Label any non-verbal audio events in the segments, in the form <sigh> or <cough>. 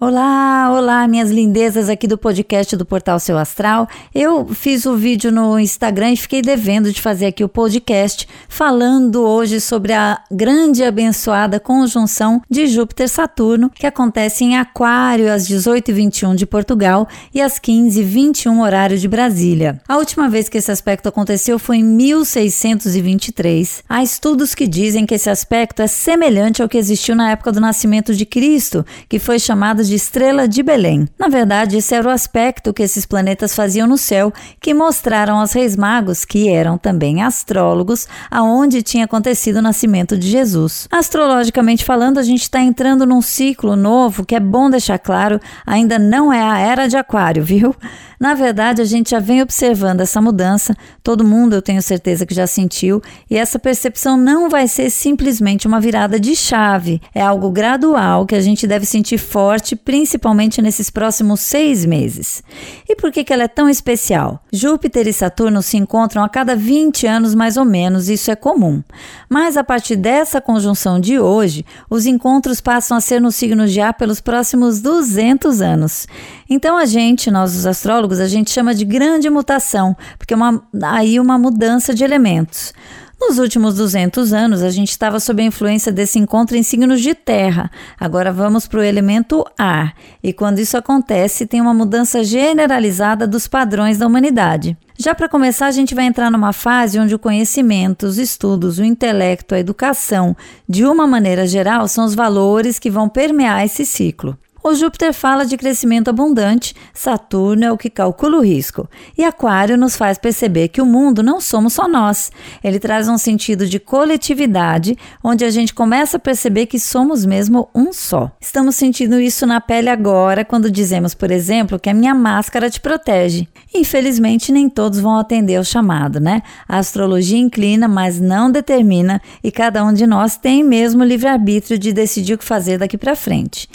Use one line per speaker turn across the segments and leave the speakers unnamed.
Olá, olá, minhas lindezas aqui do podcast do Portal Seu Astral. Eu fiz o vídeo no Instagram e fiquei devendo de fazer aqui o podcast falando hoje sobre a grande e abençoada conjunção de Júpiter-Saturno que acontece em Aquário às 18h21 de Portugal e às 15h21 horário de Brasília. A última vez que esse aspecto aconteceu foi em 1623. Há estudos que dizem que esse aspecto é semelhante ao que existiu na época do nascimento de Cristo, que foi chamado de estrela de Belém. Na verdade, esse era o aspecto que esses planetas faziam no céu, que mostraram aos reis magos, que eram também astrólogos, aonde tinha acontecido o nascimento de Jesus. Astrologicamente falando, a gente está entrando num ciclo novo que é bom deixar claro, ainda não é a era de Aquário, <laughs> viu? Na verdade, a gente já vem observando essa mudança, todo mundo eu tenho certeza que já sentiu, e essa percepção não vai ser simplesmente uma virada de chave, é algo gradual que a gente deve sentir forte, principalmente nesses próximos seis meses. E por que, que ela é tão especial? Júpiter e Saturno se encontram a cada 20 anos mais ou menos, isso é comum. Mas a partir dessa conjunção de hoje, os encontros passam a ser no signo de Ar pelos próximos 200 anos. Então a gente, nós os astrólogos, a gente chama de grande mutação, porque é uma, aí uma mudança de elementos. Nos últimos 200 anos, a gente estava sob a influência desse encontro em signos de terra. Agora vamos para o elemento ar. E quando isso acontece, tem uma mudança generalizada dos padrões da humanidade. Já para começar, a gente vai entrar numa fase onde o conhecimento, os estudos, o intelecto, a educação, de uma maneira geral, são os valores que vão permear esse ciclo. O Júpiter fala de crescimento abundante, Saturno é o que calcula o risco, e Aquário nos faz perceber que o mundo não somos só nós. Ele traz um sentido de coletividade, onde a gente começa a perceber que somos mesmo um só. Estamos sentindo isso na pele agora, quando dizemos, por exemplo, que a minha máscara te protege. Infelizmente, nem todos vão atender ao chamado, né? A astrologia inclina, mas não determina, e cada um de nós tem mesmo livre-arbítrio de decidir o que fazer daqui para frente.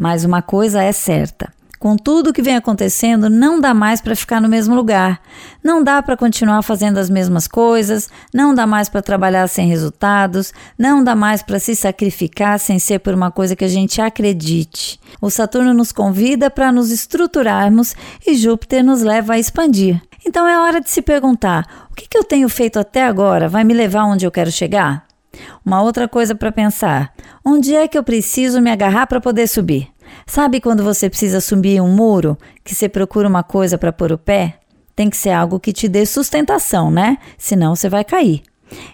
Mas uma coisa é certa: com tudo que vem acontecendo, não dá mais para ficar no mesmo lugar. Não dá para continuar fazendo as mesmas coisas, não dá mais para trabalhar sem resultados, não dá mais para se sacrificar sem ser por uma coisa que a gente acredite. O Saturno nos convida para nos estruturarmos e Júpiter nos leva a expandir. Então é hora de se perguntar: o que, que eu tenho feito até agora vai me levar onde eu quero chegar? Uma outra coisa para pensar: onde é que eu preciso me agarrar para poder subir? Sabe quando você precisa subir um muro, que você procura uma coisa para pôr o pé? Tem que ser algo que te dê sustentação, né? Senão você vai cair.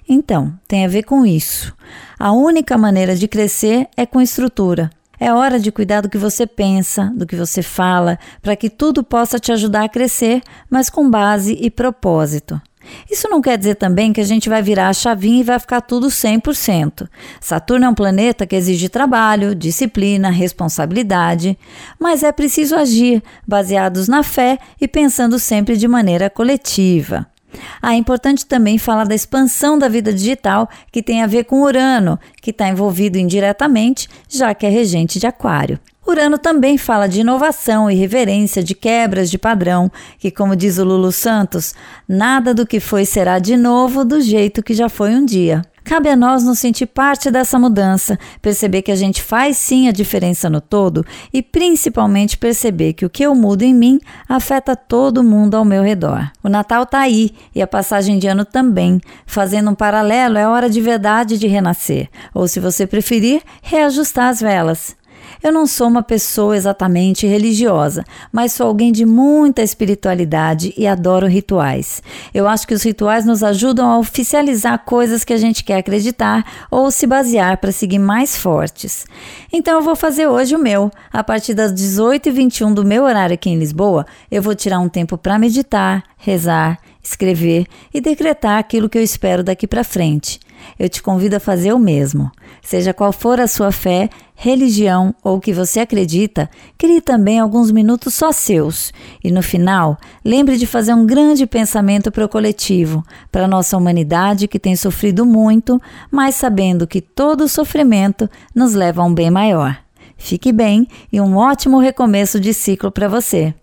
Então, tem a ver com isso. A única maneira de crescer é com estrutura. É hora de cuidar do que você pensa, do que você fala, para que tudo possa te ajudar a crescer, mas com base e propósito. Isso não quer dizer também que a gente vai virar a chavinha e vai ficar tudo 100%. Saturno é um planeta que exige trabalho, disciplina, responsabilidade, mas é preciso agir baseados na fé e pensando sempre de maneira coletiva. Ah, é importante também falar da expansão da vida digital, que tem a ver com Urano, que está envolvido indiretamente, já que é regente de Aquário. Urano também fala de inovação e reverência, de quebras de padrão, que, como diz o Lulu Santos, nada do que foi será de novo do jeito que já foi um dia. Cabe a nós nos sentir parte dessa mudança, perceber que a gente faz sim a diferença no todo e principalmente perceber que o que eu mudo em mim afeta todo mundo ao meu redor. O Natal está aí e a passagem de ano também. Fazendo um paralelo, é hora de verdade de renascer, ou se você preferir, reajustar as velas. Eu não sou uma pessoa exatamente religiosa, mas sou alguém de muita espiritualidade e adoro rituais. Eu acho que os rituais nos ajudam a oficializar coisas que a gente quer acreditar ou se basear para seguir mais fortes. Então eu vou fazer hoje o meu. A partir das 18h21 do meu horário aqui em Lisboa, eu vou tirar um tempo para meditar, rezar, escrever e decretar aquilo que eu espero daqui para frente. Eu te convido a fazer o mesmo. Seja qual for a sua fé, religião ou o que você acredita, crie também alguns minutos só seus. E no final, lembre de fazer um grande pensamento para o coletivo, para a nossa humanidade que tem sofrido muito, mas sabendo que todo sofrimento nos leva a um bem maior. Fique bem e um ótimo recomeço de ciclo para você.